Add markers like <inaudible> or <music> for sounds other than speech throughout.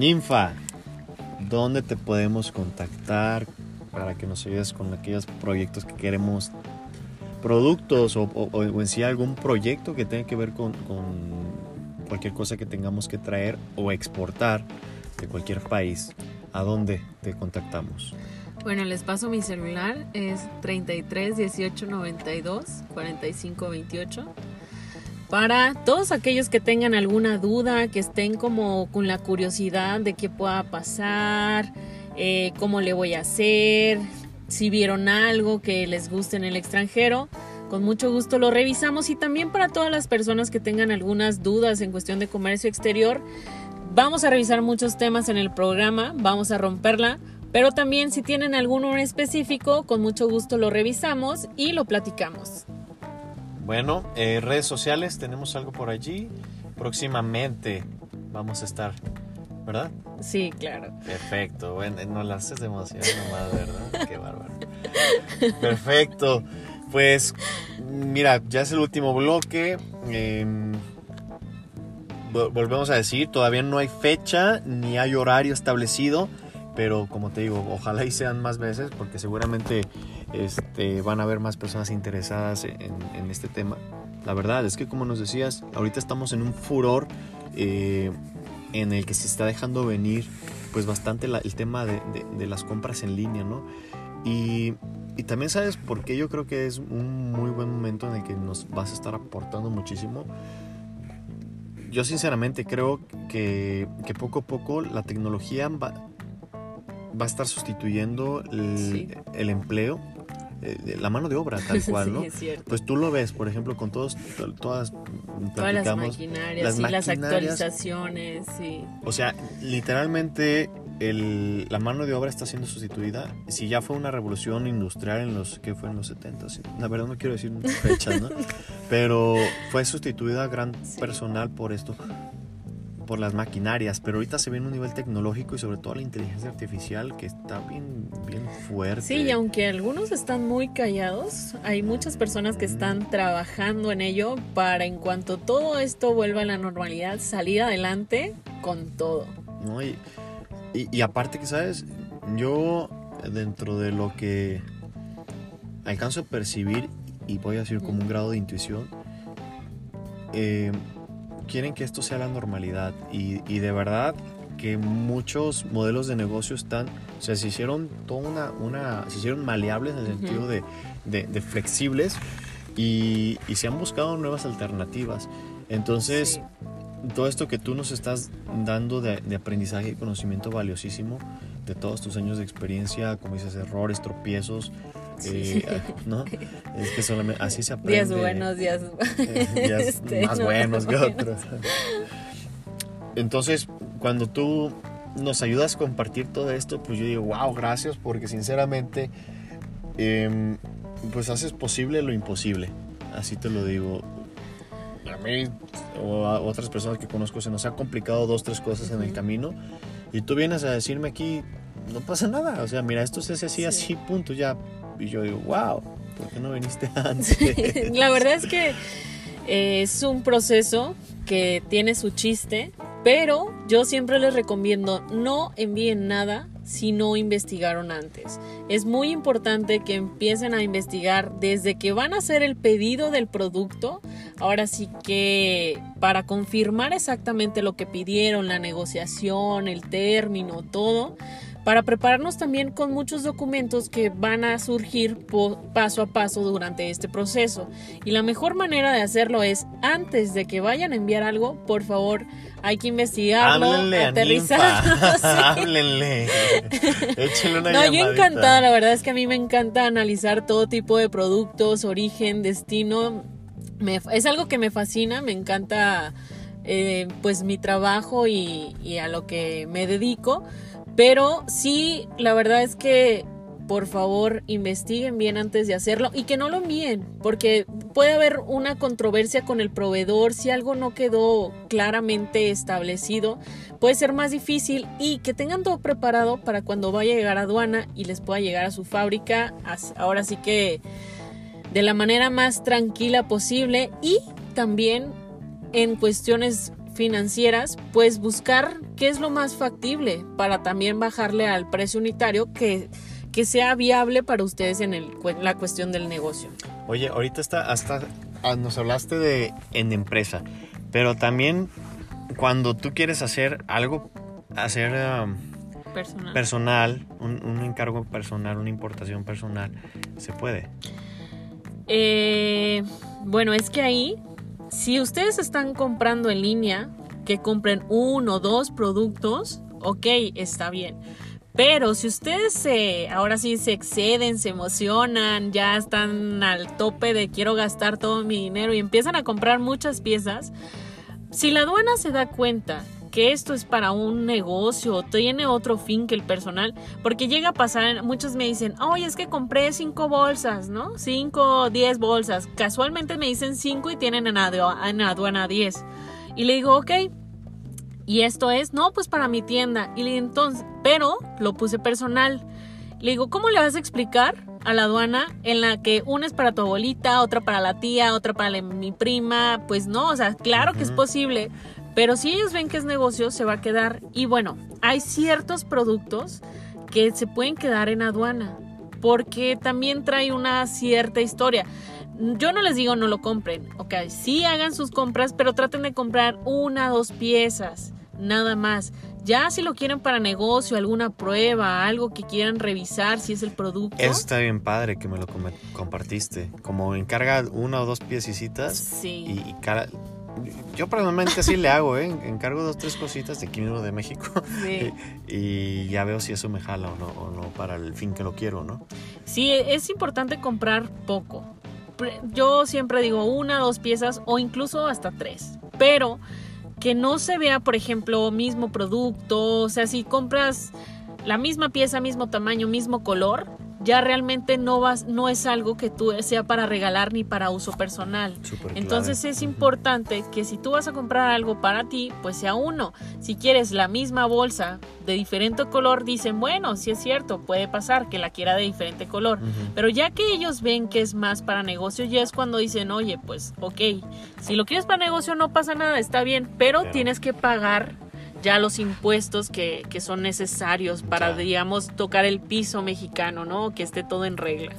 Ninfa, ¿dónde te podemos contactar para que nos ayudes con aquellos proyectos que queremos? Productos o, en sí algún proyecto que tenga que ver con, con cualquier cosa que tengamos que traer o exportar de cualquier país. ¿A dónde te contactamos? Bueno, les paso mi celular, es 33 18 92 45 28. Para todos aquellos que tengan alguna duda, que estén como con la curiosidad de qué pueda pasar, eh, cómo le voy a hacer, si vieron algo que les guste en el extranjero, con mucho gusto lo revisamos y también para todas las personas que tengan algunas dudas en cuestión de comercio exterior, vamos a revisar muchos temas en el programa, vamos a romperla pero también si tienen alguno en específico, con mucho gusto lo revisamos y lo platicamos. Bueno, eh, redes sociales, tenemos algo por allí. Próximamente vamos a estar, ¿verdad? Sí, claro. Perfecto. Bueno, no las haces de emoción nomás, ¿verdad? <laughs> Qué bárbaro. Perfecto. Pues, mira, ya es el último bloque. Em, volvemos a decir, todavía no hay fecha ni hay horario establecido pero como te digo, ojalá y sean más veces porque seguramente este, van a haber más personas interesadas en, este tema. La verdad es que como nos decías, ahorita estamos en un furor eh, en el que se está dejando venir pues bastante el tema de, de, las compras en línea, ¿no? Y, y, también sabes por qué yo creo que es un muy buen momento en el que nos vas a estar aportando muchísimo. Yo sinceramente creo que, que poco a poco la tecnología va, va a estar sustituyendo el, empleo eh, la mano de obra <laughs> tal cual, ¿no? Pues tú lo ves, por ejemplo, con todos, todas, todas las maquinarias, las, las actualizaciones, sí. O sea, literalmente el, la mano de obra está siendo sustituida. Si ya fue una revolución industrial en los que fue en los 70, la verdad no quiero decir <laughs> fechas, ¿no? <laughs> Pero fue sustituida gran personal por esto por las maquinarias, pero ahorita se ve en un nivel tecnológico y sobre todo la inteligencia artificial que está bien, bien fuerte. Sí, y aunque algunos están muy callados, hay muchas personas que están trabajando en ello para en cuanto todo esto vuelva a la normalidad, salir adelante con todo. No, y, y, aparte que, ¿sabes? Yo dentro de lo que alcanzo a percibir y voy a decir como un grado de intuición, eh, quieren que esto sea la normalidad. Y, y, de verdad que muchos modelos de negocio están, o sea, se hicieron toda una, una se hicieron maleables en el sentido de, de, flexibles y, y, se han buscado nuevas alternativas. Entonces, todo esto que tú nos estás dando de, de aprendizaje y conocimiento valiosísimo, de todos tus años de experiencia, como dices, errores, tropiezos, eh, <laughs> ¿no? Es que solamente así se aprende. Días buenos, días, <laughs> días este, más buenos que <laughs> otros. Entonces, cuando tú nos ayudas a compartir todo esto, pues yo digo, wow, gracias, porque sinceramente, em, pues haces posible lo imposible. Así te lo digo. A mí o a otras personas que conozco se nos ha complicado dos, tres cosas en el camino. Y tú vienes a decirme aquí, no pasa nada. O sea, mira, esto se hace así, así, punto, ya y yo digo, wow, ¿por qué no viniste <laughs> antes? La verdad es que eh, es un proceso que tiene su chiste, pero yo siempre les recomiendo no envíen nada si no investigaron antes. Es muy importante que empiecen a investigar desde que van a hacer el pedido del producto. Ahora sí que para confirmar exactamente lo que pidieron, la negociación, el término, todo, para prepararnos también con muchos documentos que van a surgir paso a paso durante este proceso. Y la mejor manera de hacerlo es antes de que vayan a enviar algo, por favor, hay que investigarlo, aterrizarlo. <laughs> <laughs> Háblenle. Échenle una No, yo encantada, la verdad es que a mí me encanta analizar todo tipo de productos, origen, destino. Es algo que me fascina, me encanta eh, pues mi trabajo y, y a lo que me dedico. Pero sí, la verdad es que por favor investiguen bien antes de hacerlo y que no lo envíen, porque puede haber una controversia con el proveedor si algo no quedó claramente establecido, puede ser más difícil y que tengan todo preparado para cuando vaya a llegar a aduana y les pueda llegar a su fábrica, ahora sí que de la manera más tranquila posible y también en cuestiones financieras, pues buscar qué es lo más factible para también bajarle al precio unitario que, que sea viable para ustedes en el, la cuestión del negocio. Oye, ahorita está hasta ah, nos hablaste de en empresa, pero también cuando tú quieres hacer algo, hacer um, Personal. personal, un, un encargo personal, una importación personal, se puede. Eh, bueno, es que ahí, si ustedes están comprando en línea, que compren uno o dos productos, ok, está bien. Pero si ustedes se, ahora sí se exceden, se emocionan, ya están al tope de quiero gastar todo mi dinero y empiezan a comprar muchas piezas, si la aduana se da cuenta que esto es para un negocio o tiene otro fin que el personal, porque llega a pasar, muchos me dicen, oye, es que compré cinco bolsas, ¿no? Cinco, diez bolsas. Casualmente me dicen cinco y tienen en, adu- en aduana diez. Y le digo, ok. Y esto es, no, pues para mi tienda. Y le entonces, pero lo puse personal. Le digo, ¿cómo le vas a explicar a la aduana en la que una es para tu abuelita, otra para la tía, otra para la- mi prima? Pues no, o sea, claro que es posible, pero si ellos ven que es negocio, se va a quedar. Y bueno, hay ciertos productos que se pueden quedar en aduana, porque también trae una cierta historia. Yo no les digo no lo compren, ok, sí hagan sus compras, pero traten de comprar una, dos piezas, nada más. Ya si lo quieren para negocio, alguna prueba, algo que quieran revisar, si es el producto. Eso está bien padre que me lo com- compartiste. Como encarga una o dos piececitas Sí. y, y cara- Yo personalmente así le hago, ¿eh? Encargo dos, tres cositas de aquí mismo de México sí. <laughs> y ya veo si eso me jala o no, o no para el fin que lo quiero, ¿no? Sí, es importante comprar poco. Yo siempre digo una, dos piezas o incluso hasta tres. Pero que no se vea, por ejemplo, mismo producto. O sea, si compras la misma pieza, mismo tamaño, mismo color, ya realmente no vas, no es algo que tú sea para regalar ni para uso personal. Entonces clave. es importante que si tú vas a comprar algo para ti, pues sea uno. Si quieres la misma bolsa de diferente color, dicen, bueno, si es cierto, puede pasar que la quiera de diferente color. Pero ya que ellos ven que es más para negocio, ya es cuando dicen, oye, pues ok, si lo quieres para negocio no pasa nada, está bien, pero, Pero- tienes que pagar ya los impuestos que, que son necesarios para, Ya. digamos, tocar el piso mexicano, ¿no? Que esté todo en regla.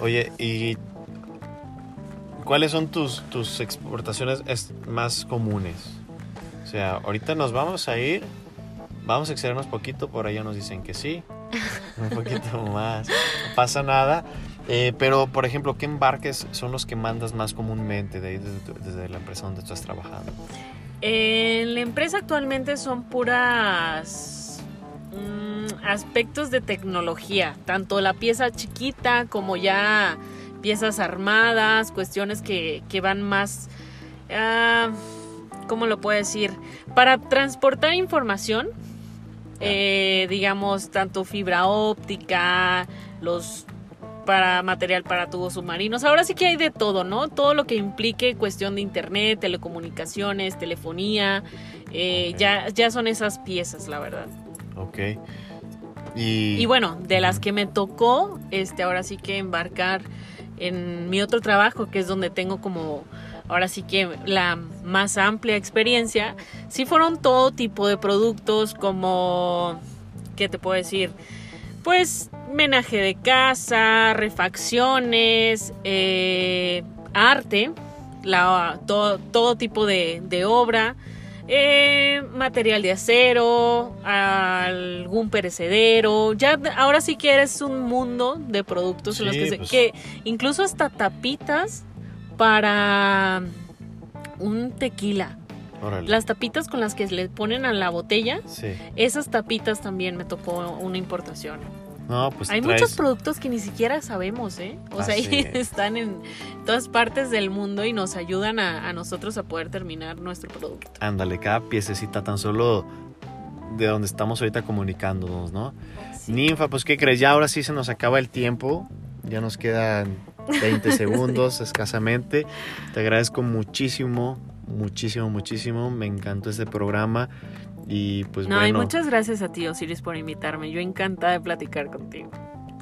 Oye, ¿y cuáles son tus, tus exportaciones es- más comunes? O sea, ahorita nos vamos a ir, vamos a excedernos poquito, por allá nos dicen que sí, <laughs> un poquito más, no pasa nada. Eh, pero, por ejemplo, ¿qué embarques son los que mandas más comúnmente de ahí desde, desde la empresa donde estás trabajando? En la empresa actualmente son puras mm, aspectos de tecnología, tanto la pieza chiquita como ya piezas armadas, cuestiones que, que van más, ah, ¿cómo lo puedo decir? Para transportar información, eh, digamos, tanto fibra óptica, los para material para tubos submarinos. Ahora sí que hay de todo, ¿no? Todo lo que implique cuestión de internet, telecomunicaciones, telefonía, eh, ya, ya son esas piezas, la verdad. Ok. Y, Y bueno, de las que me tocó, este, ahora sí que embarcar en mi otro trabajo, que es donde tengo como, ahora sí que la más amplia experiencia, sí fueron todo tipo de productos como, ¿qué te puedo decir? Pues menaje de casa, refacciones, eh, arte, la, todo, todo tipo de, de obra, eh, material de acero, algún perecedero. Ya ahora sí que eres un mundo de productos en los que, se- pues. que incluso hasta tapitas para un tequila. Órale. Las tapitas con las que le ponen a la botella, Sí. esas tapitas también me tocó una importación. No, pues Hay traes- muchos productos que ni siquiera sabemos, ¿eh? O sea, Así ahí es. están en todas partes del mundo y nos ayudan a, a nosotros a poder terminar nuestro producto. Ándale, cada piececita tan solo de donde estamos ahorita comunicándonos, ¿no? Ninfa, pues ¿qué crees? Ya ahora sí se nos acaba el tiempo. Ya nos quedan 20 <laughs> segundos escasamente. Te agradezco muchísimo, muchísimo, muchísimo. Me encantó este programa. Y pues no, y bueno, muchas gracias a ti, Osiris, por invitarme. Yo encantada de platicar contigo.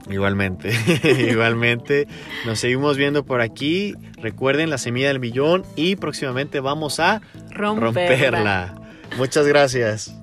igualmente, <laughs> igualmente. Nos seguimos viendo por aquí. Recuerden la semilla del millón y próximamente vamos a Romperla. romperla. Muchas gracias.